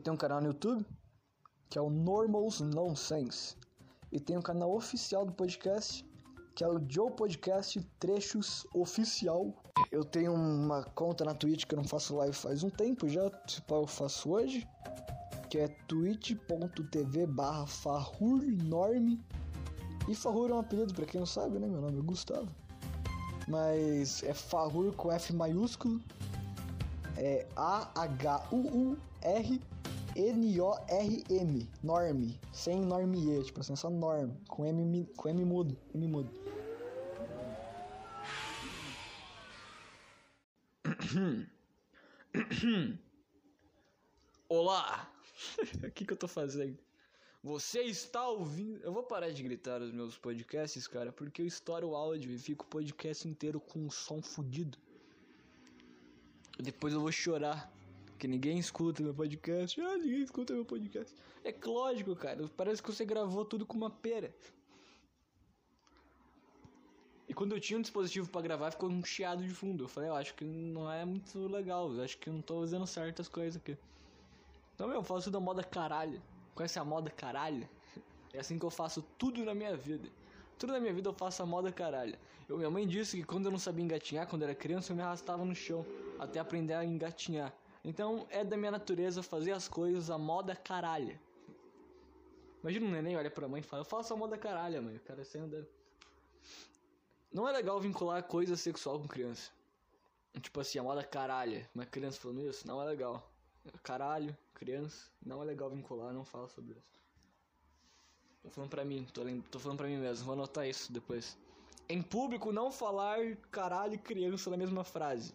tenho um canal no YouTube, que é o Normals Nonsense. E tenho um canal oficial do podcast, que é o Joe Podcast Trechos Oficial. Eu tenho uma conta na Twitch que eu não faço live faz um tempo já, se eu faço hoje, que é twitch.tv barra farrurnorme. E Farrur é um apelido, pra quem não sabe, né? Meu nome é Gustavo. Mas é Farrur com F maiúsculo. É A-H-U-U-R N-O-R-M, Norme, sem Norme, tipo assim, só Norm, com M, com M mudo, M mudo. Olá! o que, que eu tô fazendo? Você está ouvindo. Eu vou parar de gritar os meus podcasts, cara, porque eu estouro o áudio e fico o podcast inteiro com um som fudido. Depois eu vou chorar. Que ninguém escuta meu podcast. Ah, ninguém escuta meu podcast. É lógico, cara. Parece que você gravou tudo com uma pera. E quando eu tinha um dispositivo para gravar, ficou um chiado de fundo. Eu falei, eu acho que não é muito legal. Eu acho que eu não tô fazendo certas coisas aqui. Então, meu, eu faço da moda caralho. Conhece a moda caralho? É assim que eu faço tudo na minha vida. Tudo na minha vida eu faço a moda caralho. Eu, minha mãe disse que quando eu não sabia engatinhar, quando eu era criança, eu me arrastava no chão até aprender a engatinhar. Então é da minha natureza fazer as coisas a moda caralho. Imagina um neném olha pra mãe e fala, eu faço a moda caralho, mãe. O cara andando. Não é legal vincular coisa sexual com criança. Tipo assim, a moda caralho. Uma criança falando isso, não é legal. Caralho, criança, não é legal vincular, não fala sobre isso. Tô falando pra mim, tô, tô falando pra mim mesmo, vou anotar isso depois. Em público, não falar caralho e criança na mesma frase.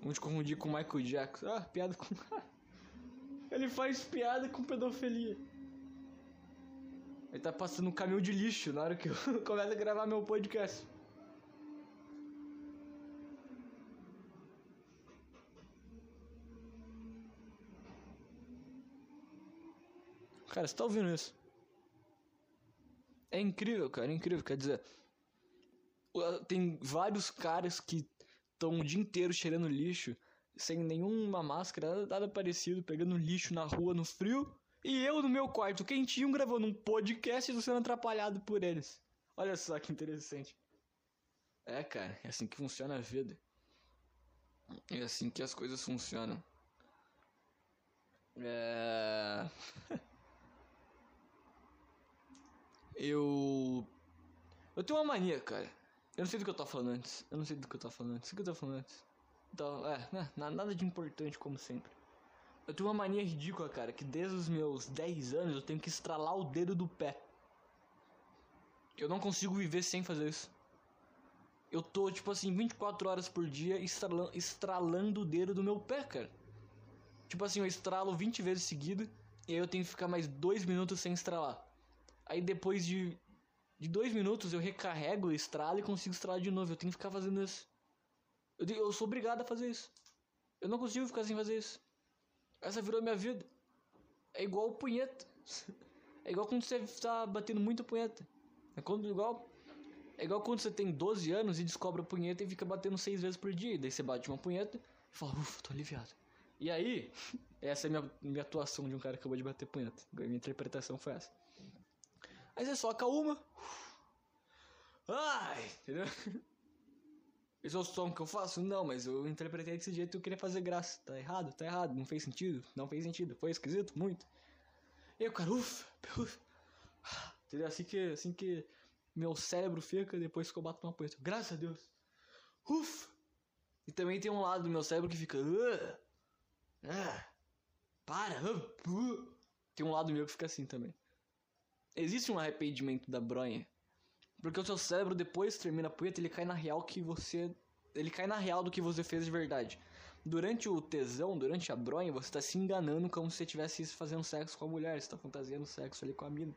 Vamos confundir com Michael Jackson. Ah, piada com. Ele faz piada com pedofilia. Ele tá passando um caminhão de lixo na hora que eu começo a gravar meu podcast. Cara, você tá ouvindo isso? É incrível, cara, é incrível. Quer dizer, tem vários caras que estão o dia inteiro cheirando lixo, sem nenhuma máscara, nada parecido, pegando lixo na rua no frio. E eu no meu quarto quentinho gravando um podcast e sendo atrapalhado por eles. Olha só que interessante. É, cara, é assim que funciona a vida. É assim que as coisas funcionam. É. eu. Eu tenho uma mania, cara. Eu não sei do que eu tô falando antes. Eu não sei do que eu tô falando antes. O que eu tô falando antes? Então, é, né, nada de importante como sempre. Eu tenho uma mania ridícula, cara, que desde os meus 10 anos eu tenho que estralar o dedo do pé. Eu não consigo viver sem fazer isso. Eu tô, tipo assim, 24 horas por dia estralando, estralando o dedo do meu pé, cara. Tipo assim, eu estralo 20 vezes seguido e aí eu tenho que ficar mais 2 minutos sem estralar. Aí depois de de dois minutos eu recarrego, estralo e consigo estralar de novo. Eu tenho que ficar fazendo isso. Eu, eu sou obrigado a fazer isso. Eu não consigo ficar sem fazer isso. Essa virou minha vida. É igual punheta. É igual quando você está batendo muito punheta. É quando igual é igual quando você tem 12 anos e descobre a punheta e fica batendo 6 vezes por dia. Daí você bate uma punheta e fala, ufa, tô aliviado. E aí, essa é a minha, minha atuação de um cara que acabou de bater punheta. Minha interpretação foi essa. Aí você soca uma. Ai, entendeu? Esse é o som que eu faço? Não, mas eu interpretei desse jeito e eu queria fazer graça. Tá errado? Tá errado. Não fez sentido? Não fez sentido. Foi esquisito? Muito. E eu, cara, ufa, ufa. Entendeu? Assim que, assim que meu cérebro fica depois que eu bato uma punheta. Graças a Deus. Ufa. E também tem um lado do meu cérebro que fica. Uh, uh, para. Uh, tem um lado meu que fica assim também. Existe um arrependimento da bronha. Porque o seu cérebro depois termina a punheta, ele cai na real que você. Ele cai na real do que você fez de verdade. Durante o tesão, durante a bronha, você tá se enganando como se você estivesse fazendo sexo com a mulher, você tá fantasiando sexo ali com a mina.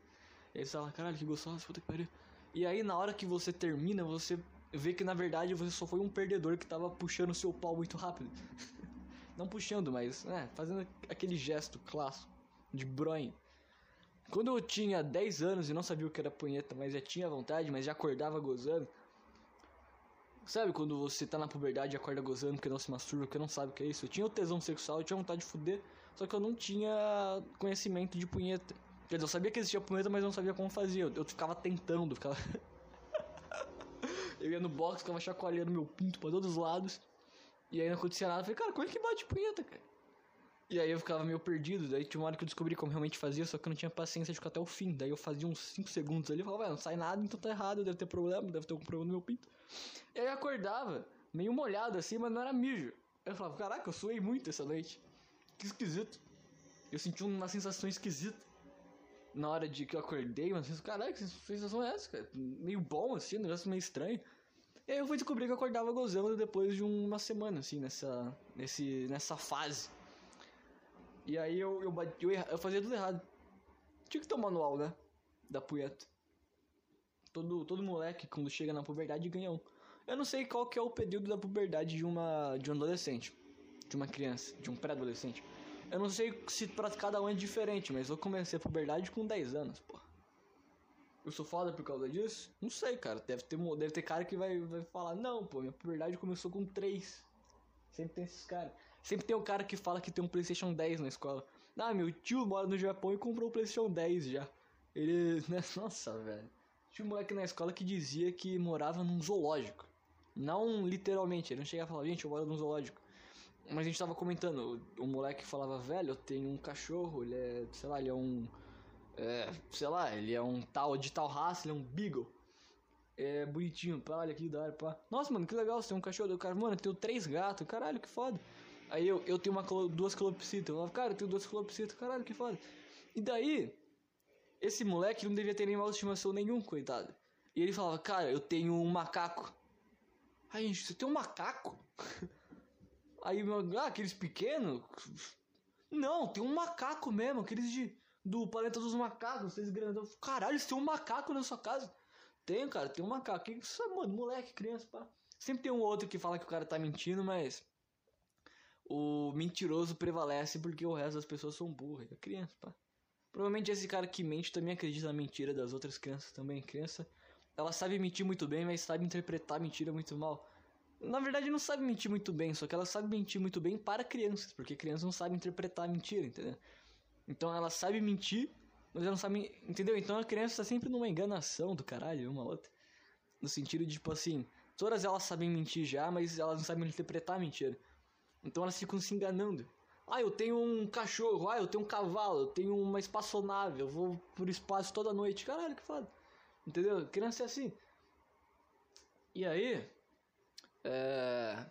E aí você fala, caralho, que gostoso, puta que pariu. E aí na hora que você termina, você vê que na verdade você só foi um perdedor que tava puxando seu pau muito rápido. Não puxando, mas, né, fazendo aquele gesto clássico de bronha. Quando eu tinha 10 anos e não sabia o que era punheta, mas já tinha vontade, mas já acordava gozando. Sabe quando você tá na puberdade e acorda gozando porque não se masturba, porque não sabe o que é isso? Eu tinha o tesão sexual, eu tinha vontade de fuder, só que eu não tinha conhecimento de punheta. Quer dizer, eu sabia que existia punheta, mas não sabia como fazia. Eu, eu ficava tentando, ficava. eu ia no box, ficava chacoalhando meu pinto pra todos os lados. E aí não acontecia nada. Eu falei, cara, como é que bate punheta, cara? E aí eu ficava meio perdido. Daí tinha uma hora que eu descobri como realmente fazia, só que eu não tinha paciência de ficar até o fim. Daí eu fazia uns 5 segundos ali e falava, não sai nada, então tá errado, deve ter problema, deve ter algum problema no meu pinto. E aí eu acordava, meio molhado assim, mas não era mijo. Eu falava, caraca, eu suei muito essa noite. Que esquisito. Eu senti uma sensação esquisita. Na hora de que eu acordei, mas eu caraca, que sensação é essa, cara? Meio bom, assim, um negócio meio estranho. E aí eu fui descobrir que eu acordava gozando depois de uma semana, assim, nessa, nesse, nessa fase. E aí eu, eu, eu, eu fazia tudo errado. Tinha que ter um manual, né? Da punheta. Todo, todo moleque, quando chega na puberdade, ganha um. Eu não sei qual que é o período da puberdade de uma de um adolescente, de uma criança, de um pré-adolescente. Eu não sei se pra cada um é diferente, mas eu comecei a puberdade com 10 anos, pô. Eu sou foda por causa disso? Não sei, cara. Deve ter, deve ter cara que vai, vai falar, não, pô, minha puberdade começou com 3. Sempre tem esses caras. Sempre tem o cara que fala que tem um PlayStation 10 na escola. Ah, meu tio mora no Japão e comprou o PlayStation 10 já. Ele. Né? Nossa, velho. Tinha um moleque na escola que dizia que morava num zoológico. Não literalmente, ele não chegava a falar, gente, eu moro num zoológico. Mas a gente tava comentando, o, o moleque falava, velho, eu tenho um cachorro, ele é, sei lá, ele é um. É, sei lá, ele é um tal de tal raça, ele é um beagle. É bonitinho, pá, olha aqui da hora, pá. Nossa, mano, que legal, você tem um cachorro. do cara, mano, eu tenho três gatos, caralho, que foda. Aí eu, eu tenho uma, duas calopsitas. Eu cara, eu tenho duas calopsitas, caralho, que foda. E daí, esse moleque não devia ter mal estimação nenhum, coitado. E ele falava, cara, eu tenho um macaco. Aí, gente, você tem um macaco? Aí, ah, aqueles pequenos? Não, tem um macaco mesmo, aqueles de, do planeta dos macacos, vocês grandes. Caralho, você tem um macaco na sua casa? Tenho, cara, tem um macaco. Isso, mano, moleque, criança, pá. Sempre tem um outro que fala que o cara tá mentindo, mas o mentiroso prevalece porque o resto das pessoas são burras. É criança, pá. Provavelmente esse cara que mente também acredita na mentira das outras crianças também. Criança, ela sabe mentir muito bem, mas sabe interpretar mentira muito mal. Na verdade, não sabe mentir muito bem, só que ela sabe mentir muito bem para crianças, porque crianças não sabem interpretar mentira, entendeu? Então ela sabe mentir, mas ela não sabe. Entendeu? Então a criança tá sempre numa enganação do caralho, uma outra. No sentido de, tipo assim, todas elas sabem mentir já, mas elas não sabem interpretar mentira. Então elas ficam se enganando. Ah, eu tenho um cachorro, ah, eu tenho um cavalo, eu tenho uma espaçonave, eu vou por espaço toda noite. Caralho, que foda. Entendeu? Criança é assim. E aí. É.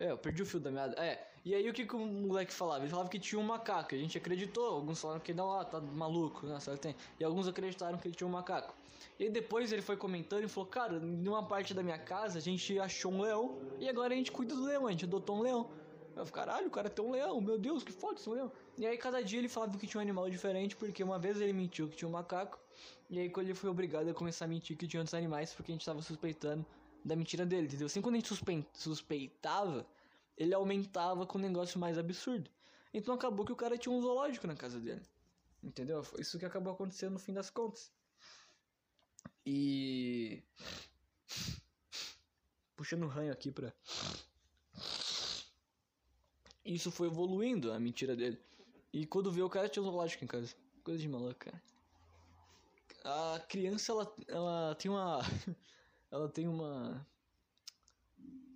É, eu perdi o fio da meada. É, e aí o que, que o moleque falava? Ele falava que tinha um macaco, a gente acreditou, alguns falaram que não, ah, tá maluco, né, só tem. E alguns acreditaram que ele tinha um macaco. E depois ele foi comentando e falou, cara, numa parte da minha casa a gente achou um leão e agora a gente cuida do leão, a gente adotou um leão. Eu falei, caralho, o cara tem um leão, meu Deus, que foda esse leão. E aí cada dia ele falava que tinha um animal diferente, porque uma vez ele mentiu que tinha um macaco, e aí quando ele foi obrigado a começar a mentir que tinha outros animais, porque a gente tava suspeitando da mentira dele, entendeu? Assim quando a gente suspeitava, ele aumentava com um negócio mais absurdo. Então acabou que o cara tinha um zoológico na casa dele. Entendeu? Foi isso que acabou acontecendo no fim das contas. E. Puxando o ranho aqui pra. Isso foi evoluindo a mentira dele. E quando viu o cara tinha um zoológico em casa. Coisa de maluco, cara. A criança, ela, ela tem uma. ela tem uma.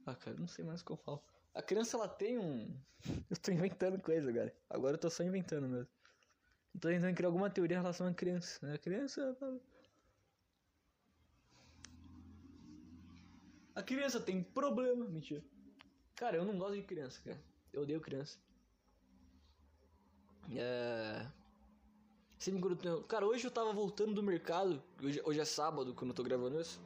Ah, cara, não sei mais o que eu falo. A criança ela tem um. Eu tô inventando coisa, cara. Agora eu tô só inventando mesmo. Eu tô tentando criar alguma teoria em relação à criança. A criança. A criança tem problema. Mentira. Cara, eu não gosto de criança, cara. Eu odeio criança. É. Sempre Cara, hoje eu tava voltando do mercado. Hoje, hoje é sábado, quando eu tô gravando isso.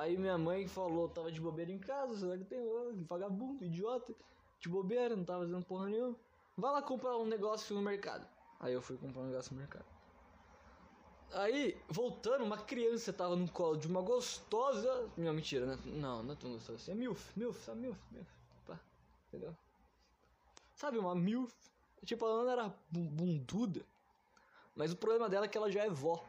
Aí minha mãe falou, tava de bobeira em casa, será que tem vagabundo, idiota, de bobeira, não tava fazendo porra nenhuma. Vai lá comprar um negócio no mercado. Aí eu fui comprar um negócio no mercado. Aí, voltando, uma criança tava no colo de uma gostosa. Não, mentira, né? Não, não é tão gostosa assim. É milf, milf, sabe milf, milf. Pá, entendeu? Sabe, uma milf. Tipo, ela não era bunduda. Mas o problema dela é que ela já é vó.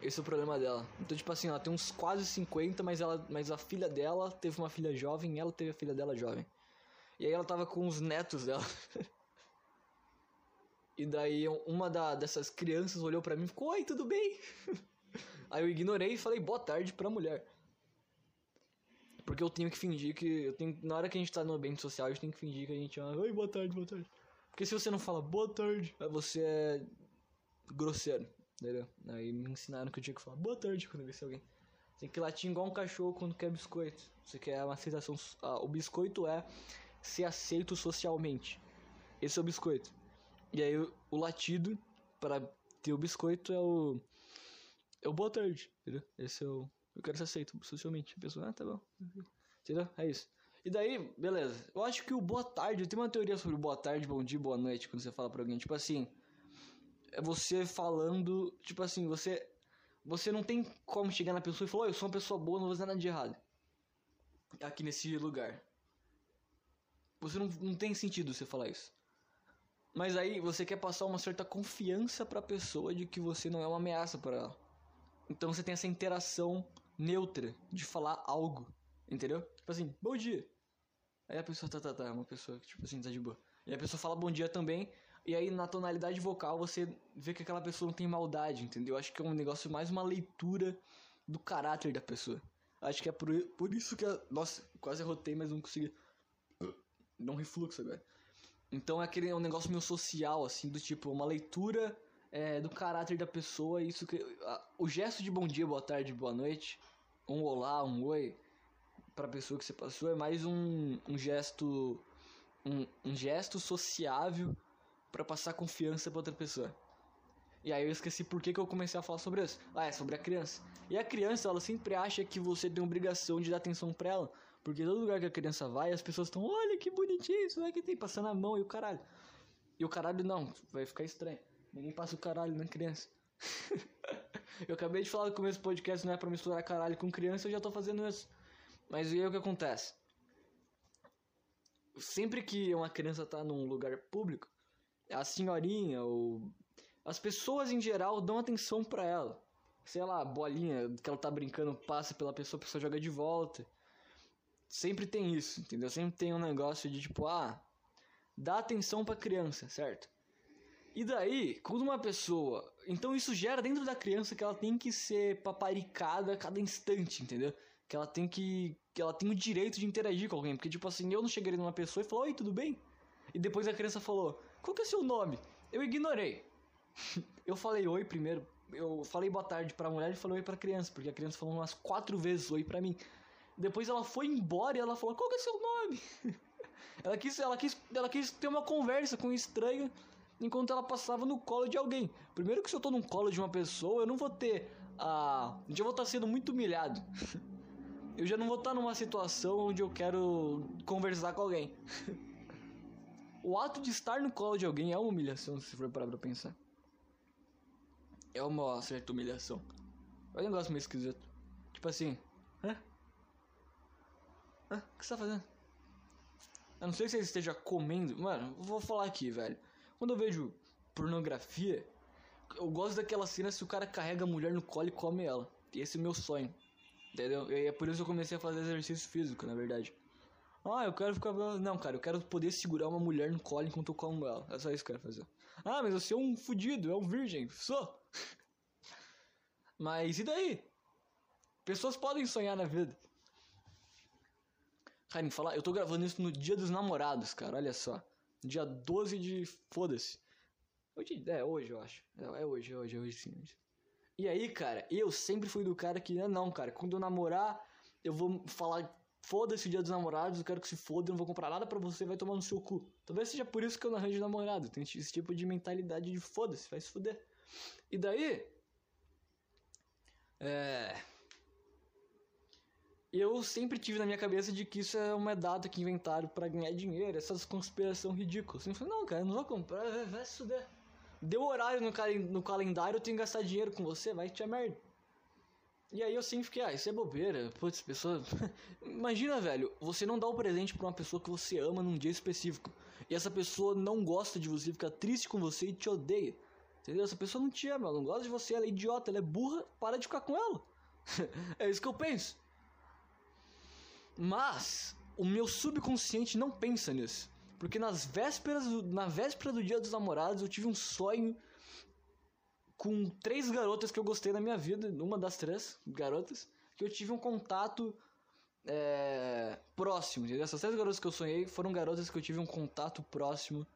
Esse é o problema dela. Então, tipo assim, ela tem uns quase 50, mas, ela, mas a filha dela teve uma filha jovem e ela teve a filha dela jovem. E aí ela tava com os netos dela. e daí uma da, dessas crianças olhou para mim e ficou, oi, tudo bem? aí eu ignorei e falei boa tarde pra mulher. Porque eu tenho que fingir que. Eu tenho, na hora que a gente tá no ambiente social, a gente tem que fingir que a gente é. Oi, boa tarde, boa tarde. Porque se você não fala boa tarde, você é grosseiro. Entendeu? Aí me ensinaram que eu tinha que falar boa tarde quando eu visse alguém. Tem que latir igual um cachorro quando quer biscoito. Você quer uma aceitação. Ah, o biscoito é ser aceito socialmente. Esse é o biscoito. E aí o, o latido para ter o biscoito é o. É o boa tarde, entendeu? Esse é o. Eu quero ser aceito socialmente. A pessoa, ah, tá bom. Entendeu? É isso. E daí, beleza. Eu acho que o boa tarde, eu tenho uma teoria sobre boa tarde, bom dia, boa noite, quando você fala pra alguém. Tipo assim, é você falando, tipo assim, você você não tem como chegar na pessoa e falar, oh, eu sou uma pessoa boa, não vou fazer nada de errado. Aqui nesse lugar. Você não, não tem sentido você falar isso. Mas aí você quer passar uma certa confiança pra pessoa de que você não é uma ameaça para ela. Então você tem essa interação neutra de falar algo. Entendeu? Tipo assim, bom dia. Aí a pessoa tá, tá, tá, é uma pessoa que, tipo assim, tá de boa. E a pessoa fala bom dia também, e aí na tonalidade vocal você vê que aquela pessoa não tem maldade, entendeu? Acho que é um negócio mais uma leitura do caráter da pessoa. Acho que é por, por isso que. A, nossa, quase rotei, mas não consegui. Dá um refluxo agora. Então é aquele é um negócio meio social, assim, do tipo, uma leitura é, do caráter da pessoa. Isso que. A, o gesto de bom dia, boa tarde, boa noite, um olá, um oi, pra pessoa que você passou, é mais um, um gesto. Um, um gesto sociável para passar confiança pra outra pessoa. E aí eu esqueci por que, que eu comecei a falar sobre isso. Ah, é sobre a criança. E a criança, ela sempre acha que você tem obrigação de dar atenção pra ela. Porque todo lugar que a criança vai, as pessoas estão, olha que bonitinho, isso é que tem, passando a mão e o caralho. E o caralho não, vai ficar estranho. Ninguém passa o caralho na criança. eu acabei de falar no começo do podcast, não é pra misturar caralho com criança, eu já tô fazendo isso. Mas e aí o que acontece? Sempre que uma criança tá num lugar público, a senhorinha ou as pessoas em geral dão atenção para ela. Sei lá, bolinha que ela tá brincando passa pela pessoa, a pessoa joga de volta. Sempre tem isso, entendeu? Sempre tem um negócio de tipo, ah, dá atenção pra criança, certo? E daí, quando uma pessoa. Então isso gera dentro da criança que ela tem que ser paparicada a cada instante, entendeu? Que ela tem que. que ela tem o direito de interagir com alguém. Porque, tipo assim, eu não chegaria numa pessoa e falar, oi, tudo bem? E depois a criança falou, qual que é seu nome? Eu ignorei. eu falei oi primeiro. Eu falei boa tarde pra mulher e falei oi pra criança, porque a criança falou umas quatro vezes oi pra mim. Depois ela foi embora e ela falou, qual que é seu nome? ela, quis, ela, quis, ela quis ter uma conversa com um estranho enquanto ela passava no colo de alguém. Primeiro que se eu tô no colo de uma pessoa, eu não vou ter a. Uh, já vou estar tá sendo muito humilhado. eu já não vou estar tá numa situação onde eu quero conversar com alguém. O ato de estar no colo de alguém é uma humilhação, se for parar pra pensar. É uma certa humilhação. É um negócio meio esquisito. Tipo assim, hã? Hã? O que você tá fazendo? Eu não sei se você esteja comendo. Mano, vou falar aqui, velho. Quando eu vejo pornografia, eu gosto daquela cena se o cara carrega a mulher no colo e come ela. Esse é o meu sonho. Entendeu? E é por isso que eu comecei a fazer exercício físico, na verdade. Ah, eu quero ficar. Não, cara, eu quero poder segurar uma mulher no colo enquanto eu como ela. É só isso que eu quero fazer. Ah, mas você é um fudido, é um virgem. Sou. Mas e daí? Pessoas podem sonhar na vida. Cara, me falar, eu tô gravando isso no dia dos namorados, cara, olha só. Dia 12 de. Foda-se. Hoje, é, hoje eu acho. É, é hoje, é hoje, é hoje sim. Hoje. E aí, cara, eu sempre fui do cara que, ah, não, cara, quando eu namorar, eu vou falar Foda-se o dia dos namorados, eu quero que se foda, eu não vou comprar nada pra você, vai tomar no seu cu. Talvez seja por isso que eu não arranjo namorado. Tem esse tipo de mentalidade de foda-se, vai se fuder. E daí. É. Eu sempre tive na minha cabeça de que isso é uma data que inventaram para ganhar dinheiro, essas conspiração ridículas. Eu falei, não, cara, eu não vou comprar, vai se fuder. Deu horário no, no calendário, eu tenho que gastar dinheiro com você, vai te a merda. E aí eu sempre fiquei, ah, isso é bobeira. Putz, pessoa. Imagina, velho, você não dá o um presente pra uma pessoa que você ama num dia específico. E essa pessoa não gosta de você, fica triste com você e te odeia. Entendeu? Essa pessoa não te ama, ela não gosta de você, ela é idiota, ela é burra, para de ficar com ela. é isso que eu penso. Mas o meu subconsciente não pensa nisso. Porque nas vésperas, na véspera do dia dos namorados, eu tive um sonho com três garotas que eu gostei na minha vida, uma das três garotas, que eu tive um contato é, próximo, entendeu? Essas três garotas que eu sonhei foram garotas que eu tive um contato próximo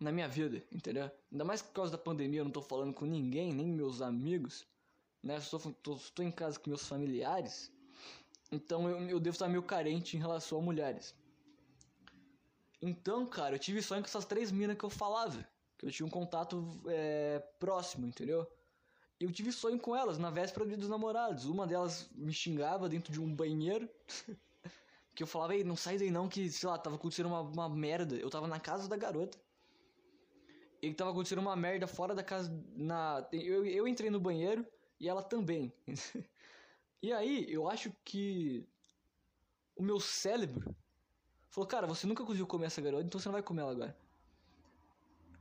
na minha vida, entendeu? Ainda mais por causa da pandemia, eu não tô falando com ninguém, nem meus amigos, né? Estou, tô, tô em casa com meus familiares, então eu, eu devo estar meio carente em relação a mulheres. Então, cara, eu tive sonho com essas três minas que eu falava, que eu tinha um contato é, próximo, entendeu? Eu tive sonho com elas na véspera do dia dos namorados. Uma delas me xingava dentro de um banheiro. que eu falava, ei, não sai daí não, que, sei lá, tava acontecendo uma, uma merda. Eu tava na casa da garota. E tava acontecendo uma merda fora da casa. Na, eu, eu entrei no banheiro e ela também. e aí, eu acho que o meu cérebro falou, cara, você nunca conseguiu comer essa garota, então você não vai comer ela agora.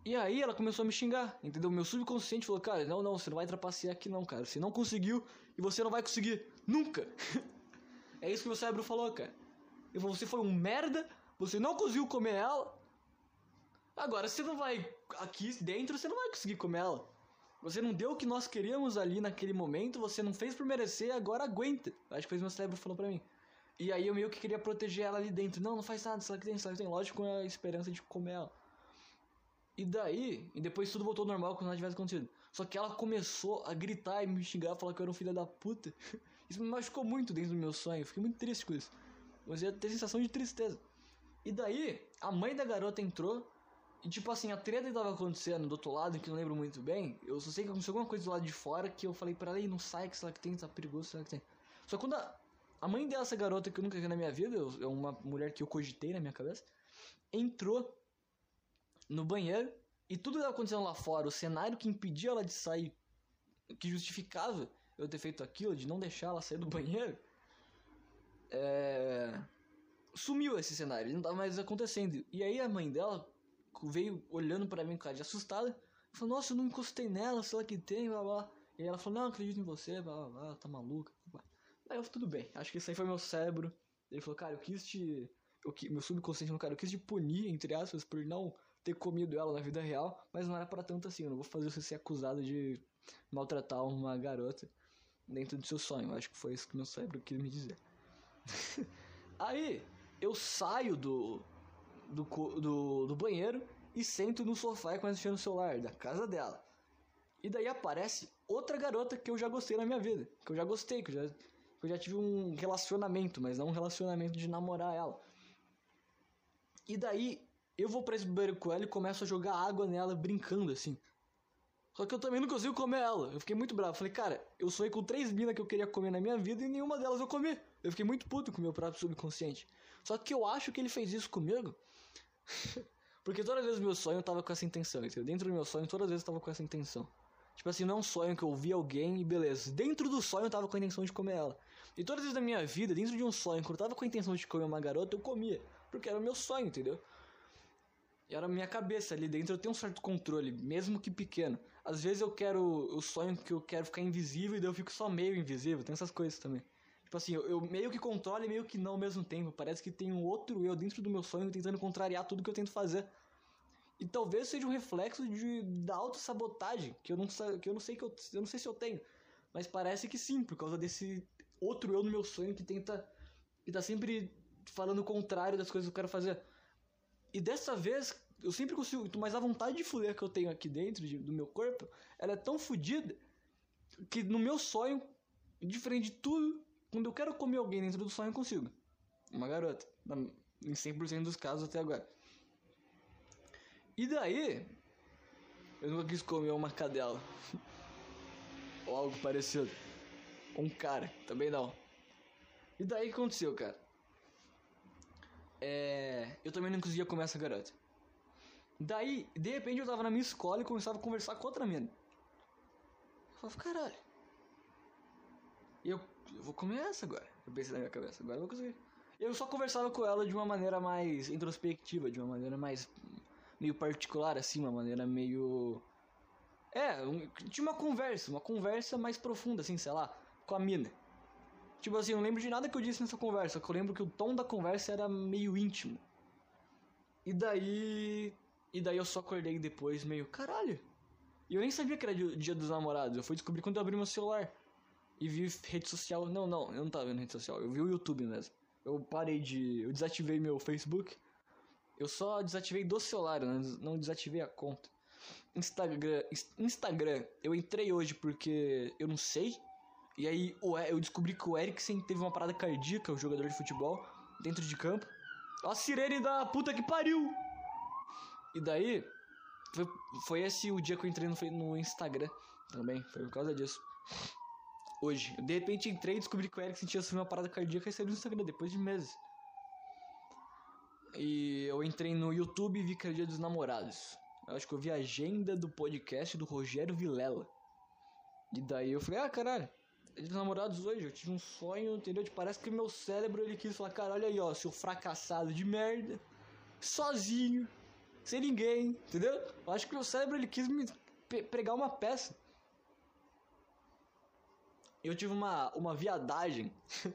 E aí ela começou a me xingar, entendeu? Meu subconsciente falou, cara, não, não, você não vai trapacear aqui não, cara. Você não conseguiu e você não vai conseguir nunca. é isso que meu cérebro falou, cara. Ele falou, você foi um merda, você não conseguiu comer ela. Agora, você não vai aqui dentro, você não vai conseguir comer ela. Você não deu o que nós queríamos ali naquele momento, você não fez por merecer, agora aguenta. Acho que foi isso que meu cérebro falou pra mim. E aí eu meio que queria proteger ela ali dentro. Não, não faz nada, se ela tem, se ela tem, lógico, com a esperança de comer ela. E daí, e depois tudo voltou ao normal como nada tivesse acontecido. Só que ela começou a gritar e me xingar, falar que eu era um filho da puta. Isso me machucou muito dentro do meu sonho, eu fiquei muito triste com isso. Mas ia ter sensação de tristeza. E daí, a mãe da garota entrou e tipo assim, a treta que tava acontecendo do outro lado, que eu não lembro muito bem, eu só sei que aconteceu alguma coisa do lado de fora que eu falei pra ela, não sai, que será que tem, tá perigoso, será que tem. Só que quando a, a mãe dessa garota que eu nunca vi na minha vida, é uma mulher que eu cogitei na minha cabeça, entrou no banheiro e tudo que estava acontecendo lá fora, o cenário que impedia ela de sair, que justificava eu ter feito aquilo, de não deixar ela sair do banheiro, é... sumiu esse cenário, ele não estava mais acontecendo. E aí a mãe dela veio olhando para mim com cara de assustada, falou: Nossa, eu não encostei nela, sei lá que tem, blá blá. E ela falou: Não, acredito em você, blá blá, blá tá maluca. Aí eu tudo bem, acho que isso aí foi meu cérebro. Ele falou: Cara, eu quis te. Eu, meu subconsciente falou: Cara, eu quis te punir, entre aspas, por não ter comido ela na vida real, mas não era para tanto assim. Eu não vou fazer você ser acusado de maltratar uma garota dentro do seu sonho. Eu acho que foi isso que meu cérebro quis me dizer. Aí eu saio do, do, do, do, banheiro e sento no sofá e começo a no celular da casa dela. E daí aparece outra garota que eu já gostei na minha vida. Que eu já gostei, que eu já, que eu já tive um relacionamento, mas não um relacionamento de namorar ela. E daí eu vou pra esse banheiro com ela e começo a jogar água nela brincando assim. Só que eu também não consigo comer ela. Eu fiquei muito bravo. Falei, cara, eu sonhei com três minas que eu queria comer na minha vida e nenhuma delas eu comi. Eu fiquei muito puto com o meu próprio subconsciente. Só que eu acho que ele fez isso comigo. Porque todas as vezes meu sonho eu tava com essa intenção, entendeu? Dentro do meu sonho, todas as vezes eu tava com essa intenção. Tipo assim, não é um sonho que eu vi alguém e beleza. Dentro do sonho eu tava com a intenção de comer ela. E todas as vezes da minha vida, dentro de um sonho, quando eu tava com a intenção de comer uma garota, eu comia. Porque era o meu sonho, entendeu? E era minha cabeça ali dentro, eu tenho um certo controle, mesmo que pequeno. Às vezes eu quero, eu sonho que eu quero ficar invisível e daí eu fico só meio invisível, tem essas coisas também. Tipo assim, eu, eu meio que controlo e meio que não ao mesmo tempo. Parece que tem um outro eu dentro do meu sonho tentando contrariar tudo que eu tento fazer. E talvez seja um reflexo de, da autossabotagem, que eu não, que eu não sei que eu, eu não sei se eu tenho. Mas parece que sim, por causa desse outro eu no meu sonho que tenta. que tá sempre falando o contrário das coisas que eu quero fazer. E dessa vez, eu sempre consigo. Mas a vontade de fuder que eu tenho aqui dentro de, do meu corpo, ela é tão fodida que no meu sonho, diferente de tudo, quando eu quero comer alguém dentro do sonho, eu consigo. Uma garota. Em 100% dos casos até agora. E daí, eu nunca quis comer uma cadela. Ou algo parecido. Um cara, também não. E daí o que aconteceu, cara? É, eu também não conseguia comer essa garota. Daí, de repente, eu tava na minha escola e começava a conversar com outra mina. Eu falava, caralho. Eu, eu vou comer essa agora. Eu pensei na minha cabeça, agora eu vou conseguir. Eu só conversava com ela de uma maneira mais introspectiva, de uma maneira mais meio particular, assim, uma maneira meio É, um, tinha uma conversa, uma conversa mais profunda, assim, sei lá, com a mina. Tipo assim, eu não lembro de nada que eu disse nessa conversa, que eu lembro que o tom da conversa era meio íntimo. E daí. E daí eu só acordei depois, meio, caralho. E eu nem sabia que era dia dos namorados, eu fui descobrir quando eu abri meu celular. E vi rede social. Não, não, eu não tava vendo rede social, eu vi o YouTube mesmo. Eu parei de. Eu desativei meu Facebook. Eu só desativei do celular, não desativei a conta. Instagram, Instagram, eu entrei hoje porque eu não sei. E aí eu descobri que o Eriksen teve uma parada cardíaca, o jogador de futebol, dentro de campo. A sirene da puta que pariu! E daí, foi, foi esse o dia que eu entrei no, no Instagram também, foi por causa disso. Hoje, de repente entrei e descobri que o Eriksen tinha sofrido uma parada cardíaca e saiu no Instagram depois de meses. E eu entrei no YouTube e vi que era o dia dos namorados. Eu acho que eu vi a agenda do podcast do Rogério Vilela. E daí eu falei, ah, caralho, dos namorados hoje, eu tive um sonho, entendeu? Tipo, parece que meu cérebro ele quis falar, cara, olha aí, ó, seu fracassado de merda, sozinho, sem ninguém, entendeu? Eu acho que meu cérebro ele quis me pregar uma peça. Eu tive uma, uma viadagem.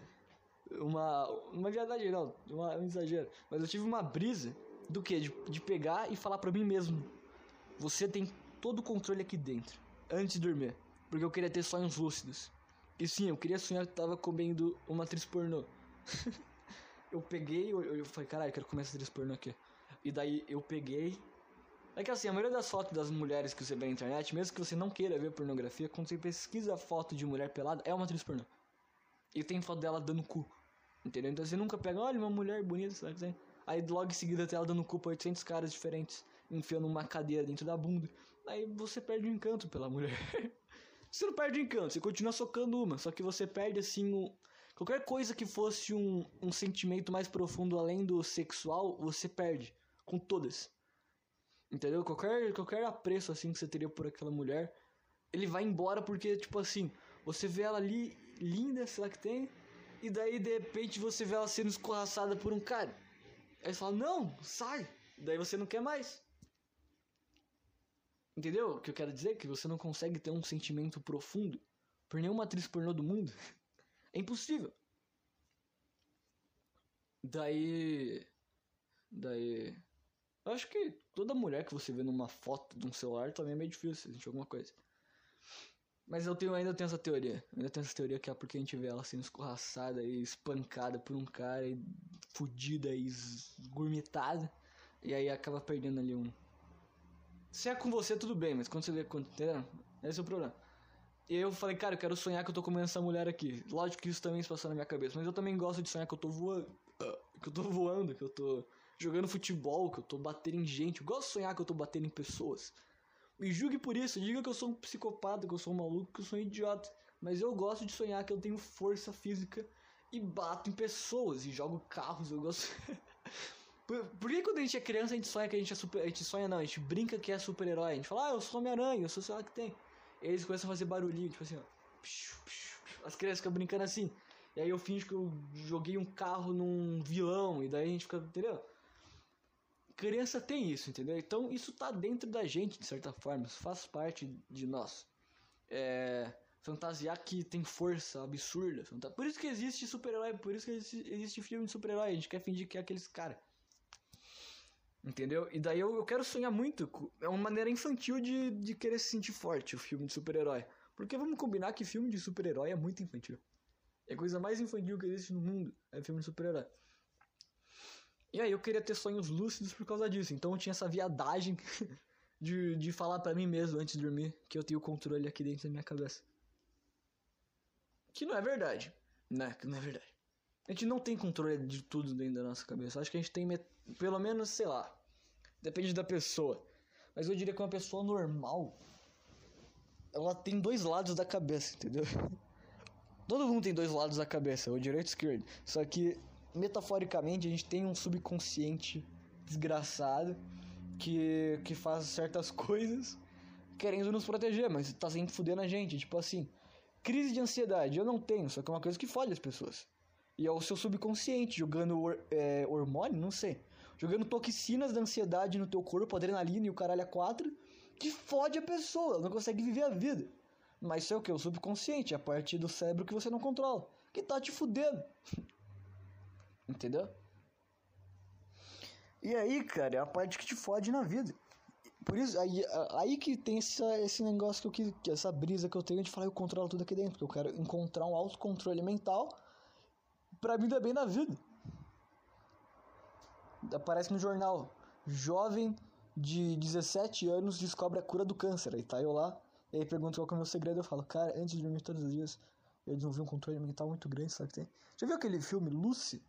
uma. Uma viadagem não, uma, um exagero. Mas eu tive uma brisa do que? De, de pegar e falar pra mim mesmo você tem todo o controle aqui dentro, antes de dormir. Porque eu queria ter sonhos lúcidos. E sim, eu queria sonhar que tava comendo uma atriz pornô. eu peguei, eu, eu falei, caralho, quero comer essa atriz pornô aqui. E daí eu peguei. É que assim, a maioria das fotos das mulheres que você vê na internet, mesmo que você não queira ver pornografia, quando você pesquisa foto de mulher pelada, é uma atriz pornô. E tem foto dela dando cu. Entendeu? Então você nunca pega, olha uma mulher bonita, sabe? Aí logo em seguida tem ela dando cu pra 800 caras diferentes enfiando uma cadeira dentro da bunda. Aí você perde o encanto pela mulher. você não perde o encanto, você continua socando uma, só que você perde assim. Qualquer coisa que fosse um, um sentimento mais profundo além do sexual, você perde. Com todas. Entendeu? Qualquer, qualquer apreço assim que você teria por aquela mulher, ele vai embora porque, tipo assim, você vê ela ali, linda, sei lá que tem, e daí de repente você vê ela sendo escorraçada por um cara. Aí você fala, não, sai! Daí você não quer mais. Entendeu o que eu quero dizer? Que você não consegue ter um sentimento profundo por nenhuma atriz pornô do mundo. é impossível. Daí. Daí. Eu acho que toda mulher que você vê numa foto de um celular também é meio difícil sentir alguma coisa. Mas eu tenho, ainda tenho essa teoria. Ainda tenho essa teoria que é porque a gente vê ela sendo escorraçada e espancada por um cara e fudida e esgurmitada. E aí acaba perdendo ali um, se é com você, tudo bem, mas quando você vê. Quando, entendeu? Esse é o problema. E eu falei, cara, eu quero sonhar que eu tô comendo essa mulher aqui. Lógico que isso também se passou na minha cabeça, mas eu também gosto de sonhar que eu tô voando. Que eu tô voando, que eu tô jogando futebol, que eu tô batendo em gente. Eu gosto de sonhar que eu tô batendo em pessoas. Me julgue por isso, diga que eu sou um psicopata, que eu sou um maluco, que eu sou um idiota. Mas eu gosto de sonhar que eu tenho força física e bato em pessoas e jogo carros. Eu gosto. Por, por, que quando a gente é criança a gente sonha que a gente é super. A gente sonha não, a gente brinca que é super-herói. A gente fala, ah, eu sou Homem-Aranha, eu sou sei lá que tem. E eles começam a fazer barulhinho, tipo assim, ó. As crianças ficam brincando assim. E aí eu finjo que eu joguei um carro num vilão. E daí a gente fica, entendeu? Criança tem isso, entendeu? Então isso tá dentro da gente, de certa forma. Isso faz parte de nós. É fantasiar que tem força absurda. Por isso que existe super-herói, por isso que existe, existe filme de super-herói. A gente quer fingir que é aqueles caras. Entendeu? E daí eu, eu quero sonhar muito. É uma maneira infantil de, de querer se sentir forte o filme de super-herói. Porque vamos combinar que filme de super-herói é muito infantil. É a coisa mais infantil que existe no mundo. É filme de super-herói. E aí eu queria ter sonhos lúcidos por causa disso. Então eu tinha essa viadagem de, de falar para mim mesmo antes de dormir que eu tenho o controle aqui dentro da minha cabeça. Que não é verdade. Né? Que não é verdade. A gente não tem controle de tudo dentro da nossa cabeça. Acho que a gente tem pelo menos, sei lá. Depende da pessoa. Mas eu diria que uma pessoa normal. Ela tem dois lados da cabeça, entendeu? Todo mundo tem dois lados da cabeça, o direito e o esquerdo. Só que, metaforicamente, a gente tem um subconsciente desgraçado que, que faz certas coisas querendo nos proteger, mas tá sempre fudendo a gente. Tipo assim, crise de ansiedade eu não tenho, só que é uma coisa que fode as pessoas. E é o seu subconsciente jogando é, hormônio, não sei. Jogando toxinas da ansiedade no teu corpo, adrenalina e o caralho a quatro. que fode a pessoa, ela não consegue viver a vida. Mas isso é o que? O subconsciente, é a parte do cérebro que você não controla, que tá te fudendo. Entendeu? E aí, cara, é a parte que te fode na vida. Por isso, aí, aí que tem essa, esse negócio que eu que essa brisa que eu tenho de falar eu controlo tudo aqui dentro, porque eu quero encontrar um autocontrole mental pra mim dar bem na vida. Aparece no jornal, jovem de 17 anos descobre a cura do câncer. Aí tá eu lá, e aí pergunto qual é o meu segredo, eu falo, cara, antes de dormir todos os dias, eu desenvolvi um controle mental muito grande, sabe que tem? Já viu aquele filme Lucy?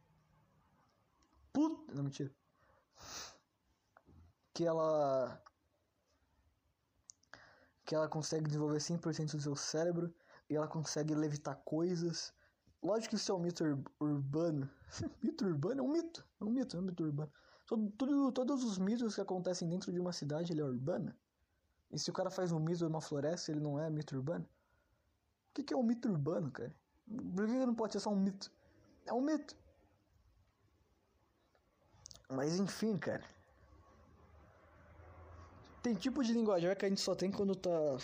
Puta, não, mentira. Que ela que ela consegue desenvolver 100% do seu cérebro e ela consegue levitar coisas. Lógico que isso é um mito ur urbano. mito urbano é um mito. É um mito, é um mito urbano. Todo, tudo, todos os mitos que acontecem dentro de uma cidade, ele é urbana. E se o cara faz um mito de uma floresta, ele não é mito urbano? O que, que é um mito urbano, cara? Por que não pode ser só um mito? É um mito. Mas enfim, cara. Tem tipo de linguajar que a gente só tem quando tá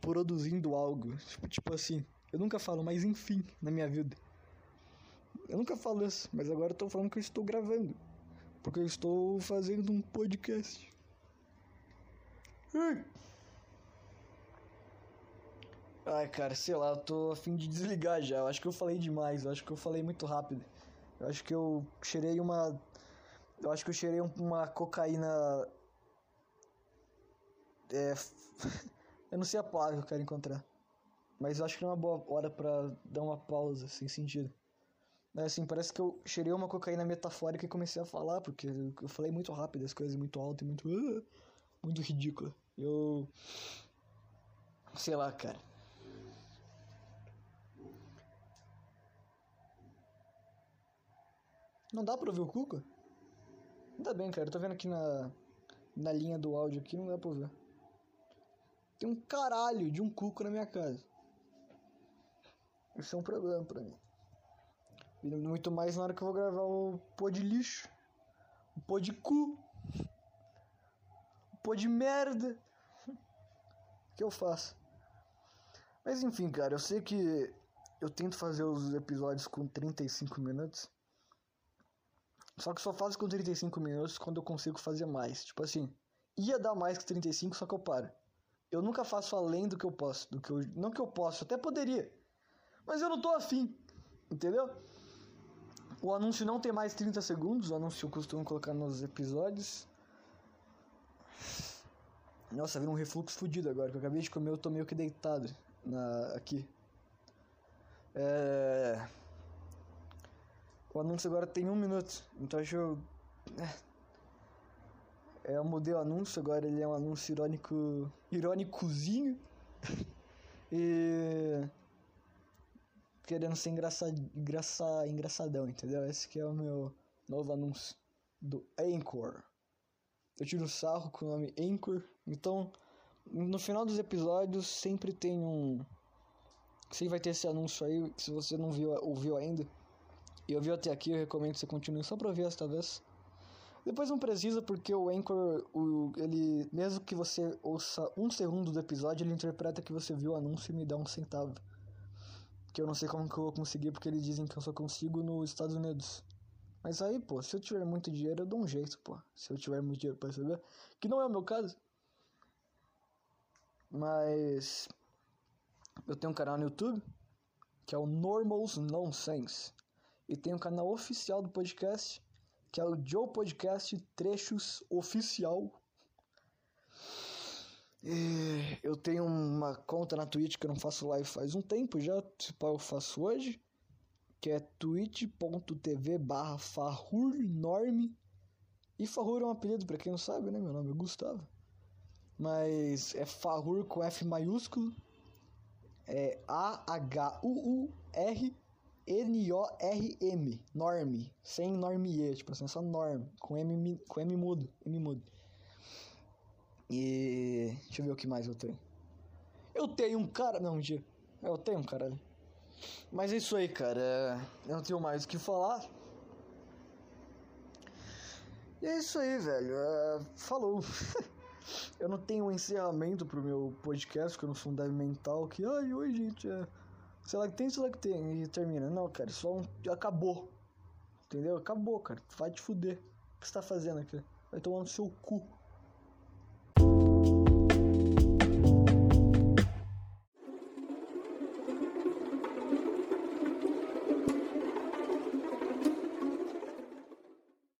produzindo algo. Tipo, tipo assim, eu nunca falo, mas enfim, na minha vida. Eu nunca falo isso, mas agora eu tô falando que eu estou gravando. Porque eu estou fazendo um podcast. Ai, cara, sei lá, eu tô a fim de desligar já. Eu acho que eu falei demais, eu acho que eu falei muito rápido. Eu acho que eu cheirei uma. Eu acho que eu cheirei uma cocaína é, eu não sei a palavra que eu quero encontrar. Mas eu acho que é uma boa hora pra dar uma pausa, sem sentido. É assim, parece que eu cheirei uma cocaína metafórica e comecei a falar, porque eu falei muito rápido, as coisas muito alto e muito. Uh, muito ridícula. Eu. Sei lá, cara. Não dá pra ouvir o Cuca? Ainda bem, cara. Eu tô vendo aqui na, na linha do áudio aqui, não dá pra ouvir. Tem um caralho de um cuco na minha casa. Isso é um problema pra mim. E muito mais na hora que eu vou gravar o pô de lixo. O pô de cu. O pô de merda. que eu faço? Mas enfim, cara, eu sei que eu tento fazer os episódios com 35 minutos. Só que só faço com 35 minutos quando eu consigo fazer mais. Tipo assim, ia dar mais que 35, só que eu paro. Eu nunca faço além do que eu posso, do que eu, não que eu posso, até poderia. Mas eu não tô afim, entendeu? O anúncio não tem mais 30 segundos, o anúncio eu costumo colocar nos episódios. Nossa, viu um refluxo fudido agora, que eu acabei de comer, eu tô meio que deitado na, aqui. É... O anúncio agora tem um minuto, então acho eu... É é, eu mudei o anúncio, agora ele é um anúncio irônico. irônicozinho. e. Querendo ser engraça, engraçadão, entendeu? Esse que é o meu novo anúncio do Anchor. Eu tiro sarro com o nome Anchor. Então, no final dos episódios sempre tem um. Sempre vai ter esse anúncio aí. Se você não viu, ouviu ainda e ouviu até aqui, eu recomendo que você continue só pra ouvir esta vez. Depois não precisa porque o Anchor, o, ele, mesmo que você ouça um segundo do episódio, ele interpreta que você viu o anúncio e me dá um centavo. Que eu não sei como que eu vou conseguir porque eles dizem que eu só consigo nos Estados Unidos. Mas aí, pô, se eu tiver muito dinheiro, eu dou um jeito, pô. Se eu tiver muito dinheiro pra receber. Que não é o meu caso. Mas. Eu tenho um canal no YouTube. Que é o Normals Nonsense. E tem um canal oficial do podcast que é o Joe Podcast Trechos Oficial. E eu tenho uma conta na Twitch que eu não faço live faz um tempo já, eu faço hoje, que é twitch.tv barra farrurnorme. E Farrur é um apelido, pra quem não sabe, né? Meu nome é Gustavo. Mas é Farrur com F maiúsculo. É A-H-U-U-R N-O-R-M, Norm, sem Normie, tipo assim, só Norm, com M, com M mudo, M mudo. E deixa eu ver o que mais eu tenho. Eu tenho um cara, não, mentira. Eu tenho um caralho. Mas é isso aí, cara. É, eu não tenho mais o que falar. E é isso aí, velho. É... Falou. Eu não tenho um encerramento pro meu podcast, porque eu não sou um débil mental que, ai, oi, gente, é. Sei lá que tem, sei lá que tem, e termina. Não, cara, só um. Acabou. Entendeu? Acabou, cara. Vai te fuder. O que você tá fazendo aqui? Vai tomar no seu cu.